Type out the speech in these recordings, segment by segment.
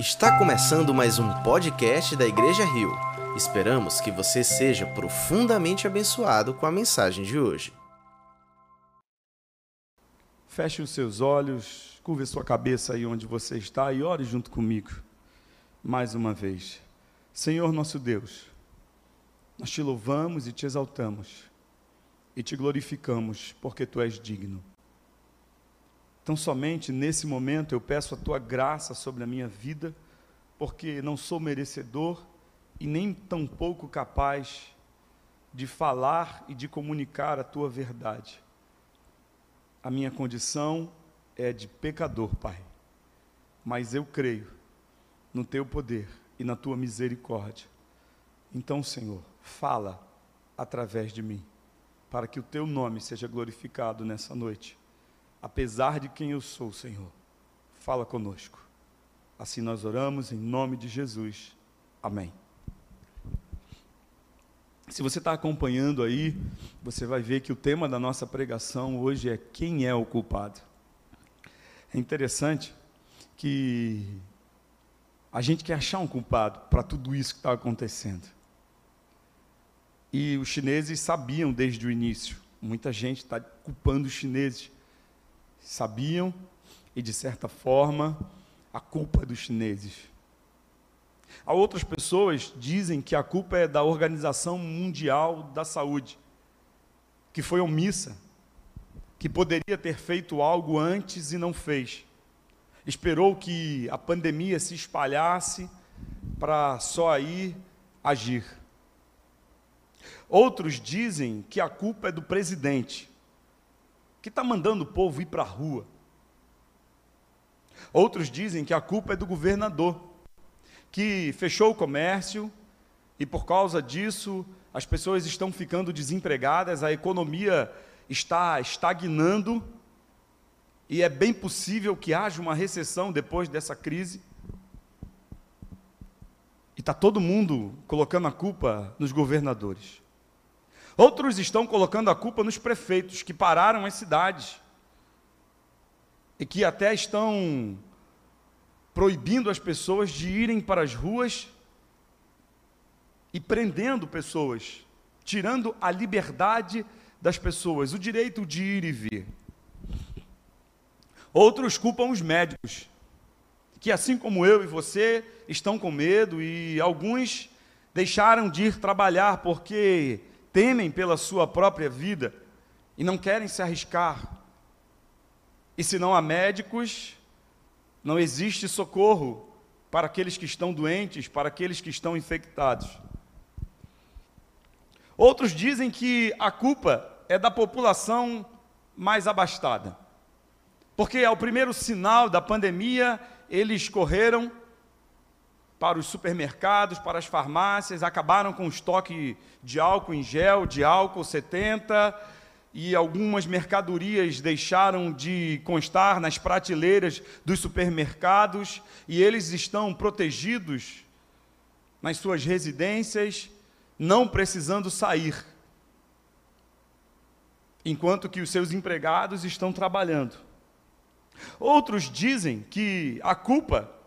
Está começando mais um podcast da Igreja Rio. Esperamos que você seja profundamente abençoado com a mensagem de hoje. Feche os seus olhos, curve sua cabeça aí onde você está e ore junto comigo. Mais uma vez. Senhor nosso Deus, nós te louvamos e te exaltamos e te glorificamos porque tu és digno. Então, somente nesse momento eu peço a tua graça sobre a minha vida, porque não sou merecedor e nem tampouco capaz de falar e de comunicar a tua verdade. A minha condição é de pecador, Pai, mas eu creio no teu poder e na tua misericórdia. Então, Senhor, fala através de mim, para que o teu nome seja glorificado nessa noite apesar de quem eu sou, Senhor, fala conosco. Assim nós oramos em nome de Jesus. Amém. Se você está acompanhando aí, você vai ver que o tema da nossa pregação hoje é quem é o culpado. É interessante que a gente quer achar um culpado para tudo isso que está acontecendo. E os chineses sabiam desde o início. Muita gente está culpando os chineses sabiam e, de certa forma, a culpa é dos chineses. Há outras pessoas dizem que a culpa é da Organização Mundial da Saúde, que foi omissa, que poderia ter feito algo antes e não fez. Esperou que a pandemia se espalhasse para só aí agir. Outros dizem que a culpa é do presidente, que está mandando o povo ir para a rua. Outros dizem que a culpa é do governador, que fechou o comércio e por causa disso as pessoas estão ficando desempregadas, a economia está estagnando e é bem possível que haja uma recessão depois dessa crise. E está todo mundo colocando a culpa nos governadores. Outros estão colocando a culpa nos prefeitos que pararam as cidades e que até estão proibindo as pessoas de irem para as ruas e prendendo pessoas, tirando a liberdade das pessoas, o direito de ir e vir. Outros culpam os médicos, que assim como eu e você estão com medo e alguns deixaram de ir trabalhar porque temem pela sua própria vida e não querem se arriscar. E se não há médicos, não existe socorro para aqueles que estão doentes, para aqueles que estão infectados. Outros dizem que a culpa é da população mais abastada. Porque ao primeiro sinal da pandemia, eles correram para os supermercados, para as farmácias, acabaram com o estoque de álcool em gel, de álcool 70, e algumas mercadorias deixaram de constar nas prateleiras dos supermercados, e eles estão protegidos nas suas residências, não precisando sair, enquanto que os seus empregados estão trabalhando. Outros dizem que a culpa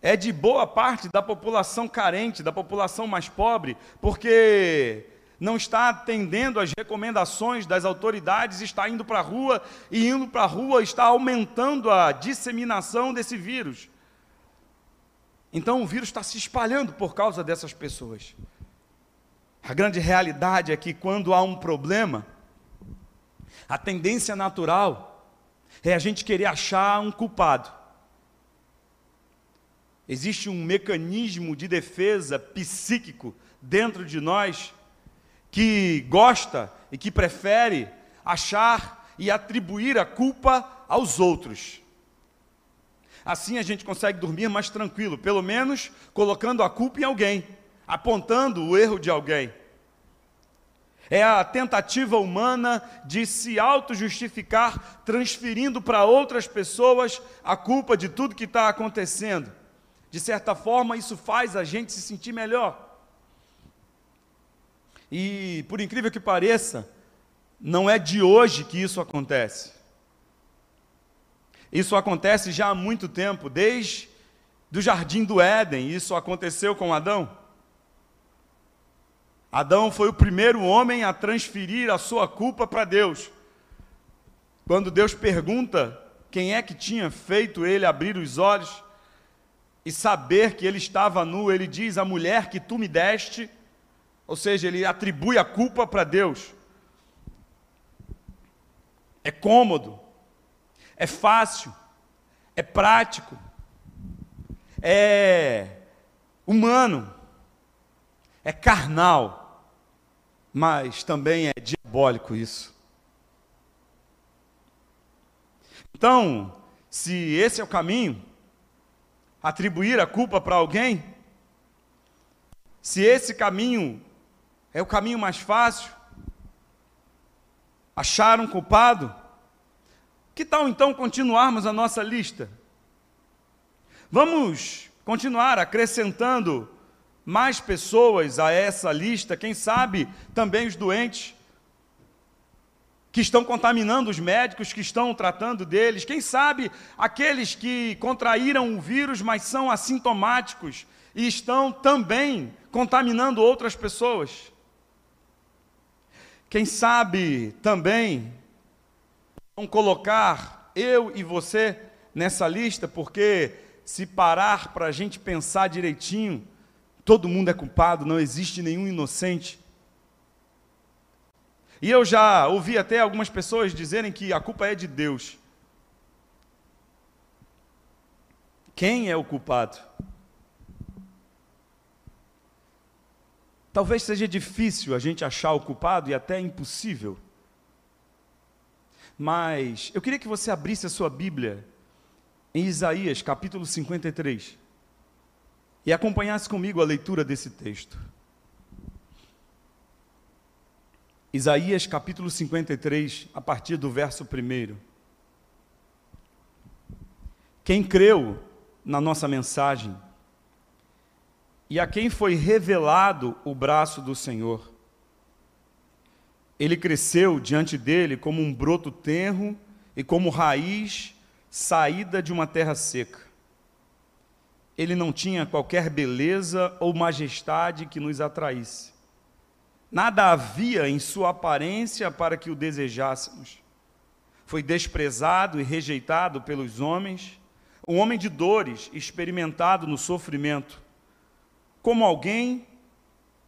é de boa parte da população carente, da população mais pobre, porque não está atendendo às recomendações das autoridades, está indo para a rua e indo para a rua está aumentando a disseminação desse vírus. Então o vírus está se espalhando por causa dessas pessoas. A grande realidade é que quando há um problema, a tendência natural é a gente querer achar um culpado. Existe um mecanismo de defesa psíquico dentro de nós que gosta e que prefere achar e atribuir a culpa aos outros. Assim a gente consegue dormir mais tranquilo, pelo menos colocando a culpa em alguém, apontando o erro de alguém. É a tentativa humana de se auto-justificar, transferindo para outras pessoas a culpa de tudo que está acontecendo. De certa forma, isso faz a gente se sentir melhor. E, por incrível que pareça, não é de hoje que isso acontece. Isso acontece já há muito tempo, desde do jardim do Éden, isso aconteceu com Adão. Adão foi o primeiro homem a transferir a sua culpa para Deus. Quando Deus pergunta quem é que tinha feito ele abrir os olhos e saber que ele estava nu, ele diz: A mulher que tu me deste, ou seja, ele atribui a culpa para Deus. É cômodo, é fácil, é prático, é humano, é carnal, mas também é diabólico isso. Então, se esse é o caminho, atribuir a culpa para alguém, se esse caminho é o caminho mais fácil, achar um culpado, que tal então continuarmos a nossa lista? Vamos continuar acrescentando mais pessoas a essa lista, quem sabe também os doentes que estão contaminando os médicos que estão tratando deles, quem sabe aqueles que contraíram o vírus, mas são assintomáticos e estão também contaminando outras pessoas. Quem sabe também vão colocar eu e você nessa lista, porque se parar para a gente pensar direitinho, todo mundo é culpado, não existe nenhum inocente. E eu já ouvi até algumas pessoas dizerem que a culpa é de Deus. Quem é o culpado? Talvez seja difícil a gente achar o culpado e até impossível. Mas eu queria que você abrisse a sua Bíblia em Isaías, capítulo 53, e acompanhasse comigo a leitura desse texto. Isaías, capítulo 53, a partir do verso 1. Quem creu na nossa mensagem, e a quem foi revelado o braço do Senhor. Ele cresceu diante dele como um broto tenro e como raiz saída de uma terra seca. Ele não tinha qualquer beleza ou majestade que nos atraísse. Nada havia em sua aparência para que o desejássemos. Foi desprezado e rejeitado pelos homens, um homem de dores, experimentado no sofrimento como alguém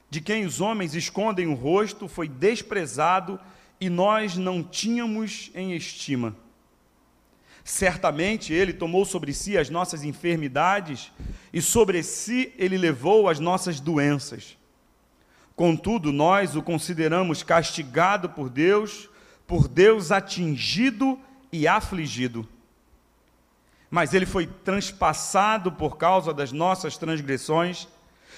de quem os homens escondem o rosto, foi desprezado e nós não tínhamos em estima. Certamente ele tomou sobre si as nossas enfermidades e sobre si ele levou as nossas doenças. Contudo, nós o consideramos castigado por Deus, por Deus atingido e afligido. Mas ele foi transpassado por causa das nossas transgressões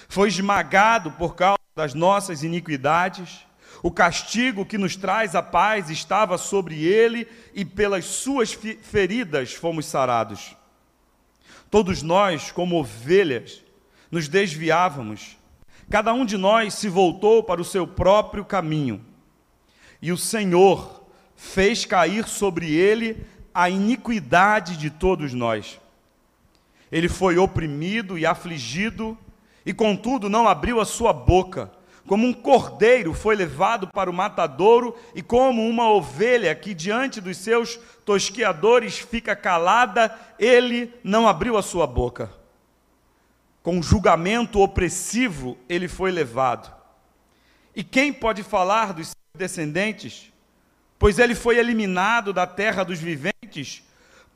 foi esmagado por causa das nossas iniquidades. O castigo que nos traz a paz estava sobre ele, e pelas suas feridas fomos sarados. Todos nós, como ovelhas, nos desviávamos, cada um de nós se voltou para o seu próprio caminho, e o Senhor fez cair sobre ele a iniquidade de todos nós. Ele foi oprimido e afligido, e contudo não abriu a sua boca. Como um cordeiro foi levado para o matadouro, e como uma ovelha que diante dos seus tosqueadores fica calada, ele não abriu a sua boca. Com julgamento opressivo ele foi levado. E quem pode falar dos seus descendentes? Pois ele foi eliminado da terra dos viventes,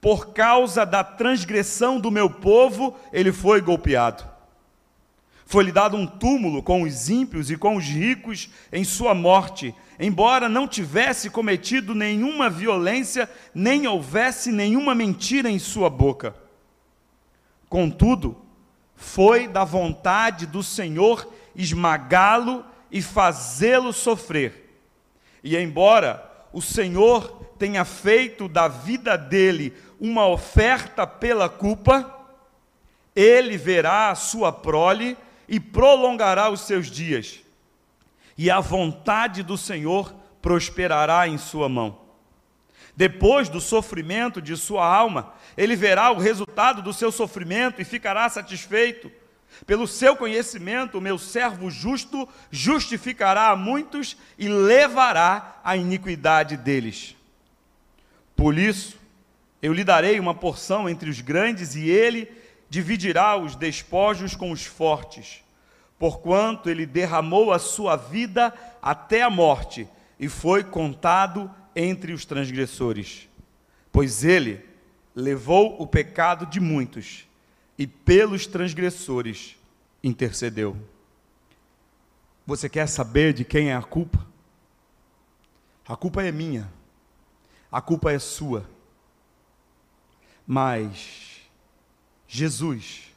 por causa da transgressão do meu povo, ele foi golpeado. Foi-lhe dado um túmulo com os ímpios e com os ricos em sua morte, embora não tivesse cometido nenhuma violência, nem houvesse nenhuma mentira em sua boca. Contudo, foi da vontade do Senhor esmagá-lo e fazê-lo sofrer. E embora o Senhor tenha feito da vida dele uma oferta pela culpa, ele verá a sua prole e prolongará os seus dias, e a vontade do Senhor prosperará em sua mão. Depois do sofrimento de sua alma, ele verá o resultado do seu sofrimento e ficará satisfeito. Pelo seu conhecimento, o meu servo justo justificará a muitos e levará a iniquidade deles. Por isso, eu lhe darei uma porção entre os grandes e ele dividirá os despojos com os fortes, porquanto ele derramou a sua vida até a morte e foi contado entre os transgressores. Pois ele levou o pecado de muitos e pelos transgressores intercedeu. Você quer saber de quem é a culpa? A culpa é minha, a culpa é sua. Mas Jesus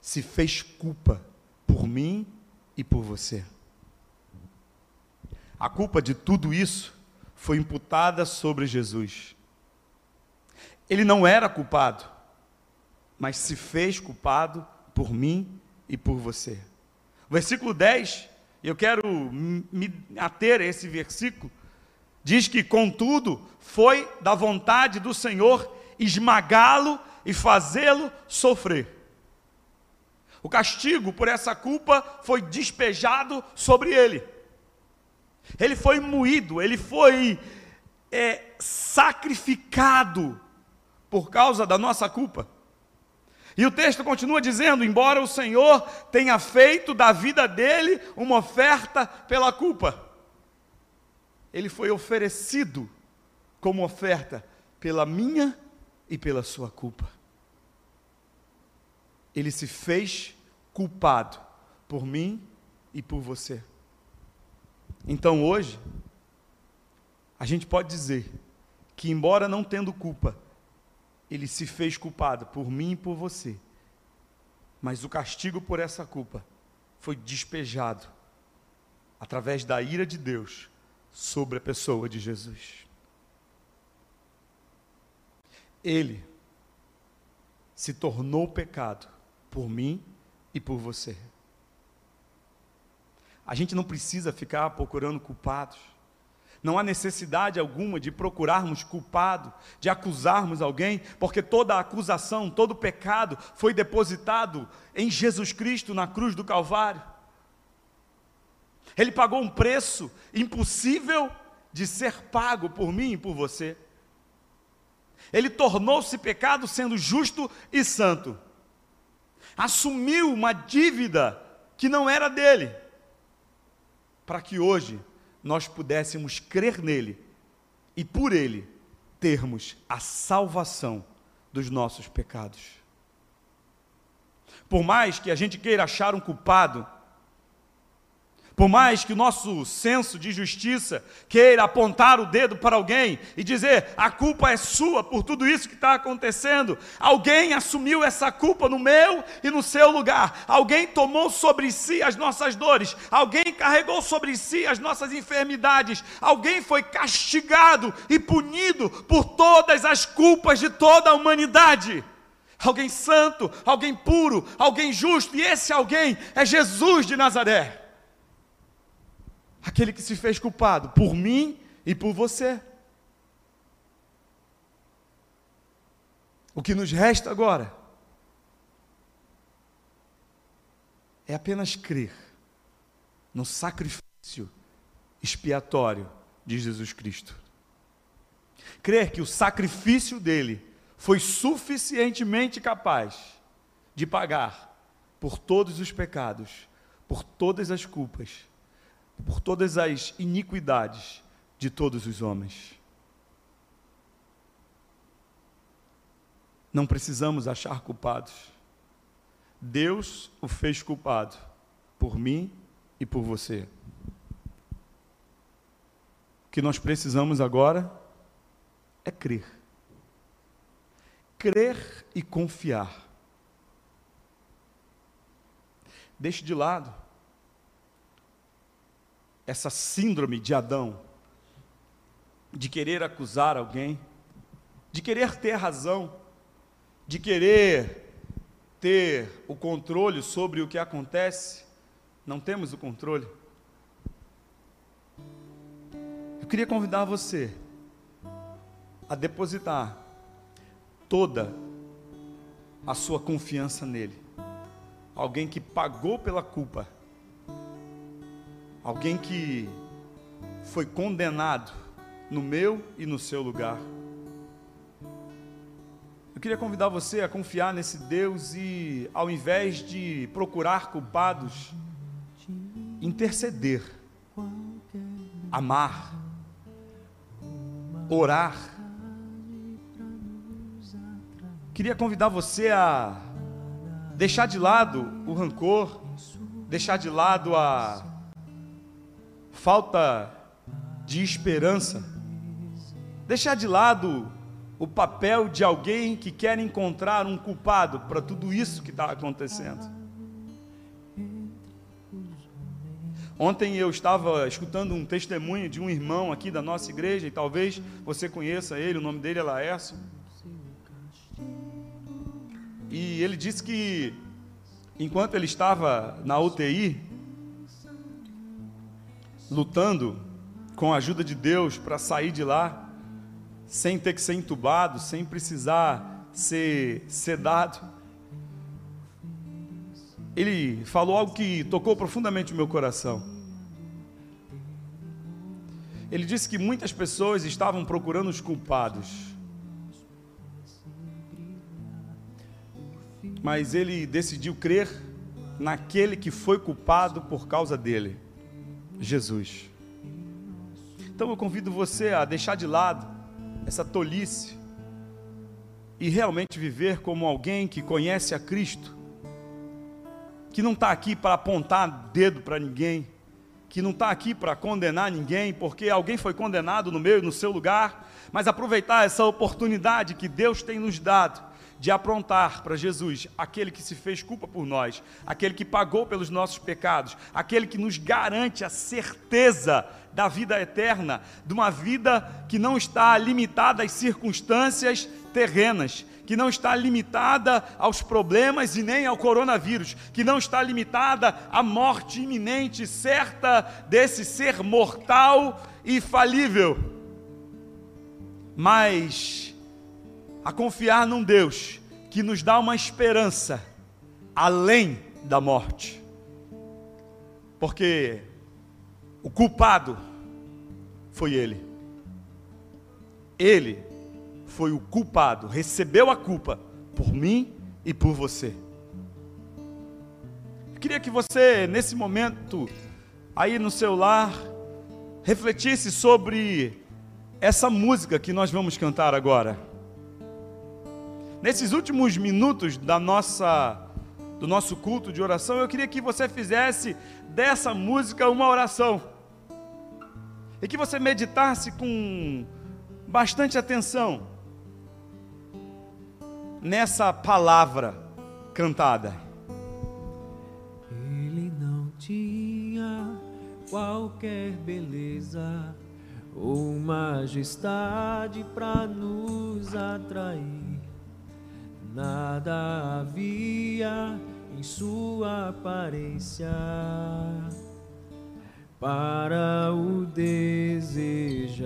se fez culpa por mim e por você. A culpa de tudo isso foi imputada sobre Jesus. Ele não era culpado, mas se fez culpado por mim e por você. versículo 10, eu quero me ater a esse versículo, diz que, contudo, foi da vontade do Senhor esmagá-lo e fazê-lo sofrer. O castigo por essa culpa foi despejado sobre ele. Ele foi moído, ele foi é, sacrificado por causa da nossa culpa. E o texto continua dizendo: embora o Senhor tenha feito da vida dele uma oferta pela culpa, ele foi oferecido como oferta pela minha e pela sua culpa. Ele se fez culpado por mim e por você. Então hoje, a gente pode dizer que, embora não tendo culpa, ele se fez culpado por mim e por você, mas o castigo por essa culpa foi despejado através da ira de Deus sobre a pessoa de Jesus. Ele se tornou pecado por mim e por você. A gente não precisa ficar procurando culpados. Não há necessidade alguma de procurarmos culpado, de acusarmos alguém, porque toda acusação, todo pecado foi depositado em Jesus Cristo na cruz do Calvário. Ele pagou um preço impossível de ser pago por mim e por você. Ele tornou-se pecado sendo justo e santo. Assumiu uma dívida que não era dele para que hoje nós pudéssemos crer nele e por ele termos a salvação dos nossos pecados. Por mais que a gente queira achar um culpado, por mais que o nosso senso de justiça queira apontar o dedo para alguém e dizer a culpa é sua por tudo isso que está acontecendo, alguém assumiu essa culpa no meu e no seu lugar, alguém tomou sobre si as nossas dores, alguém carregou sobre si as nossas enfermidades, alguém foi castigado e punido por todas as culpas de toda a humanidade. Alguém santo, alguém puro, alguém justo, e esse alguém é Jesus de Nazaré aquele que se fez culpado por mim e por você. O que nos resta agora é apenas crer no sacrifício expiatório de Jesus Cristo. Crer que o sacrifício dele foi suficientemente capaz de pagar por todos os pecados, por todas as culpas por todas as iniquidades de todos os homens. Não precisamos achar culpados. Deus o fez culpado por mim e por você. O que nós precisamos agora é crer. Crer e confiar. Deixe de lado essa síndrome de Adão, de querer acusar alguém, de querer ter razão, de querer ter o controle sobre o que acontece, não temos o controle. Eu queria convidar você a depositar toda a sua confiança nele. Alguém que pagou pela culpa. Alguém que foi condenado no meu e no seu lugar. Eu queria convidar você a confiar nesse Deus e, ao invés de procurar culpados, interceder, amar, orar. Queria convidar você a deixar de lado o rancor, deixar de lado a falta de esperança, deixar de lado o papel de alguém que quer encontrar um culpado para tudo isso que está acontecendo. Ontem eu estava escutando um testemunho de um irmão aqui da nossa igreja, e talvez você conheça ele, o nome dele é Laércio. E ele disse que enquanto ele estava na UTI, lutando com a ajuda de Deus para sair de lá, sem ter que ser entubado, sem precisar ser sedado. Ele falou algo que tocou profundamente o meu coração. Ele disse que muitas pessoas estavam procurando os culpados. Mas ele decidiu crer naquele que foi culpado por causa dele, Jesus. Então eu convido você a deixar de lado essa tolice e realmente viver como alguém que conhece a Cristo, que não está aqui para apontar dedo para ninguém, que não está aqui para condenar ninguém, porque alguém foi condenado no meu e no seu lugar, mas aproveitar essa oportunidade que Deus tem nos dado de aprontar para Jesus aquele que se fez culpa por nós, aquele que pagou pelos nossos pecados, aquele que nos garante a certeza da vida eterna, de uma vida que não está limitada às circunstâncias terrenas, que não está limitada aos problemas e nem ao coronavírus, que não está limitada à morte iminente, certa desse ser mortal e falível, mas a confiar num Deus que nos dá uma esperança além da morte. Porque o culpado foi ele. Ele foi o culpado, recebeu a culpa por mim e por você. Eu queria que você, nesse momento, aí no seu lar, refletisse sobre essa música que nós vamos cantar agora. Nesses últimos minutos da nossa do nosso culto de oração, eu queria que você fizesse dessa música uma oração. E que você meditasse com bastante atenção nessa palavra cantada. Ele não tinha qualquer beleza ou majestade para nos atrair Nada havia em sua aparência para o desejarmos,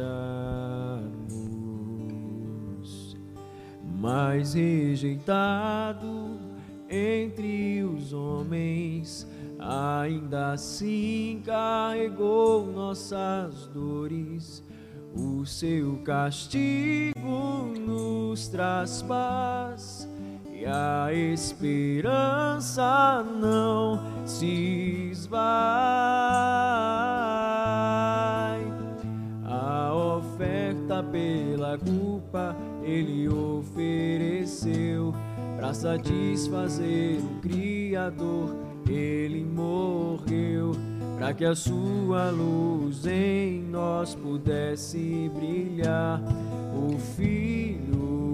mas rejeitado entre os homens, ainda assim carregou nossas dores. O seu castigo nos traz paz e a esperança não se esvai. A oferta pela culpa ele ofereceu para satisfazer o Criador. Ele morreu para que a sua luz em nós pudesse brilhar. O Filho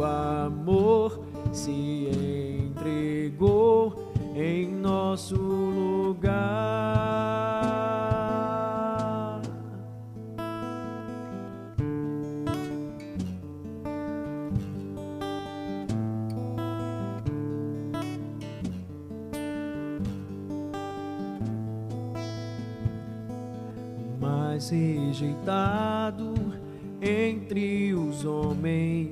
amor se entregou em nosso lugar. Mas rejeitado entre os homens.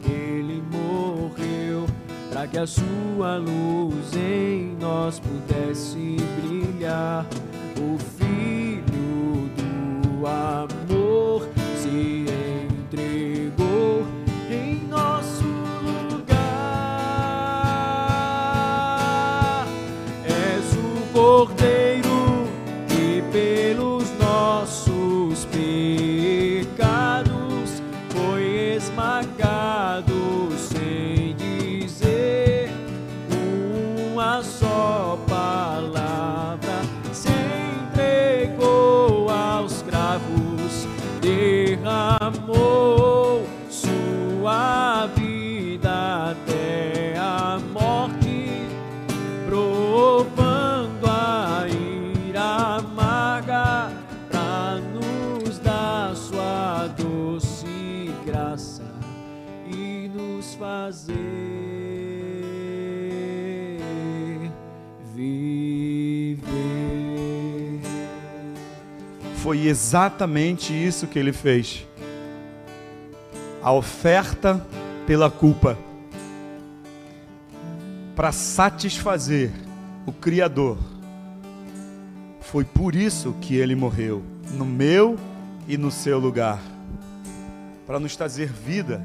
Ele morreu para que a sua luz em nós pudesse brilhar. O Filho do amor derramou sua vida até a morte provando a ira amarga para nos dar sua doce graça e nos fazer viver. Foi exatamente isso que ele fez. A oferta pela culpa. Para satisfazer o Criador. Foi por isso que ele morreu, no meu e no seu lugar. Para nos trazer vida,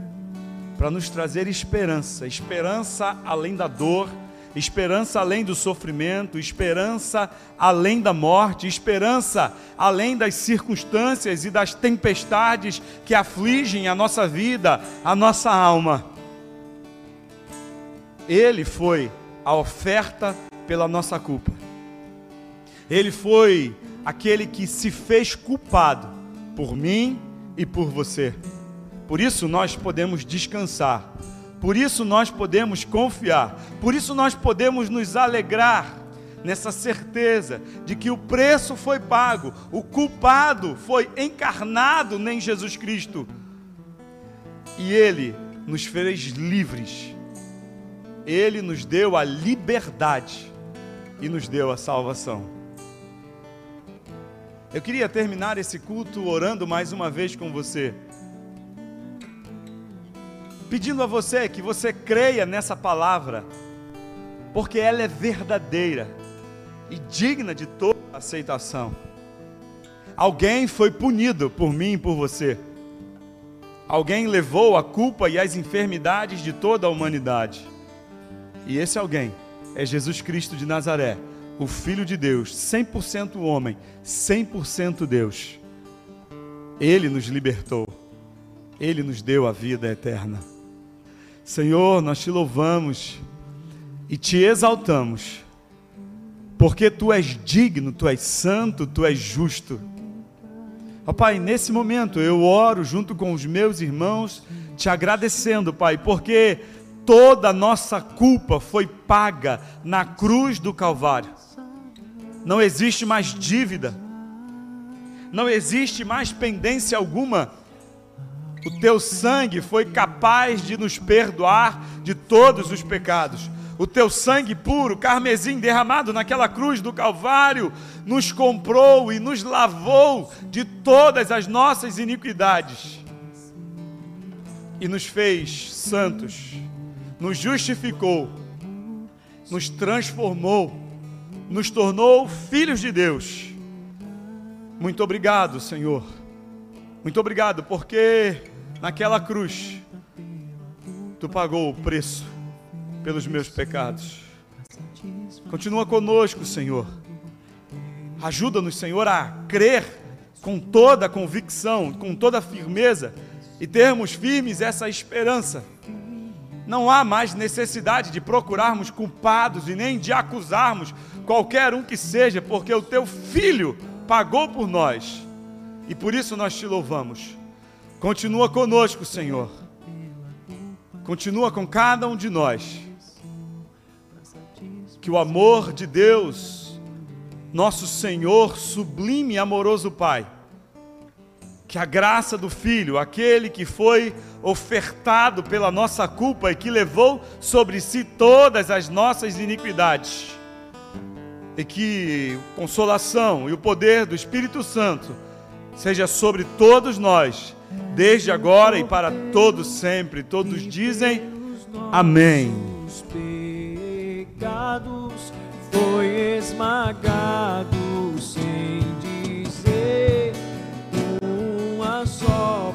para nos trazer esperança, esperança além da dor, esperança além do sofrimento, esperança além da morte, esperança além das circunstâncias e das tempestades que afligem a nossa vida, a nossa alma. Ele foi a oferta pela nossa culpa. Ele foi aquele que se fez culpado por mim e por você. Por isso nós podemos descansar. Por isso nós podemos confiar. Por isso nós podemos nos alegrar nessa certeza de que o preço foi pago, o culpado foi encarnado em Jesus Cristo. E ele nos fez livres. Ele nos deu a liberdade e nos deu a salvação. Eu queria terminar esse culto orando mais uma vez com você. Pedindo a você que você creia nessa palavra, porque ela é verdadeira e digna de toda aceitação. Alguém foi punido por mim e por você. Alguém levou a culpa e as enfermidades de toda a humanidade. E esse alguém é Jesus Cristo de Nazaré, o Filho de Deus, 100% homem, 100% Deus. Ele nos libertou, ele nos deu a vida eterna. Senhor, nós te louvamos e te exaltamos, porque tu és digno, tu és santo, tu és justo. Ó Pai, nesse momento eu oro junto com os meus irmãos, te agradecendo, Pai, porque toda a nossa culpa foi paga na cruz do Calvário. Não existe mais dívida, não existe mais pendência alguma. O teu sangue foi capaz de nos perdoar de todos os pecados. O teu sangue puro, carmesim, derramado naquela cruz do Calvário, nos comprou e nos lavou de todas as nossas iniquidades e nos fez santos, nos justificou, nos transformou, nos tornou filhos de Deus. Muito obrigado, Senhor. Muito obrigado, porque naquela cruz tu pagou o preço pelos meus pecados. Continua conosco, Senhor. Ajuda-nos, Senhor, a crer com toda a convicção, com toda a firmeza e termos firmes essa esperança. Não há mais necessidade de procurarmos culpados e nem de acusarmos qualquer um que seja, porque o teu filho pagou por nós. E por isso nós te louvamos. Continua conosco, Senhor. Continua com cada um de nós. Que o amor de Deus, nosso Senhor, sublime e amoroso Pai, que a graça do Filho, aquele que foi ofertado pela nossa culpa e que levou sobre si todas as nossas iniquidades, e que consolação e o poder do Espírito Santo seja sobre todos nós, desde agora e para todos sempre. Todos dizem amém. Os pecados foi esmagado sem dizer uma só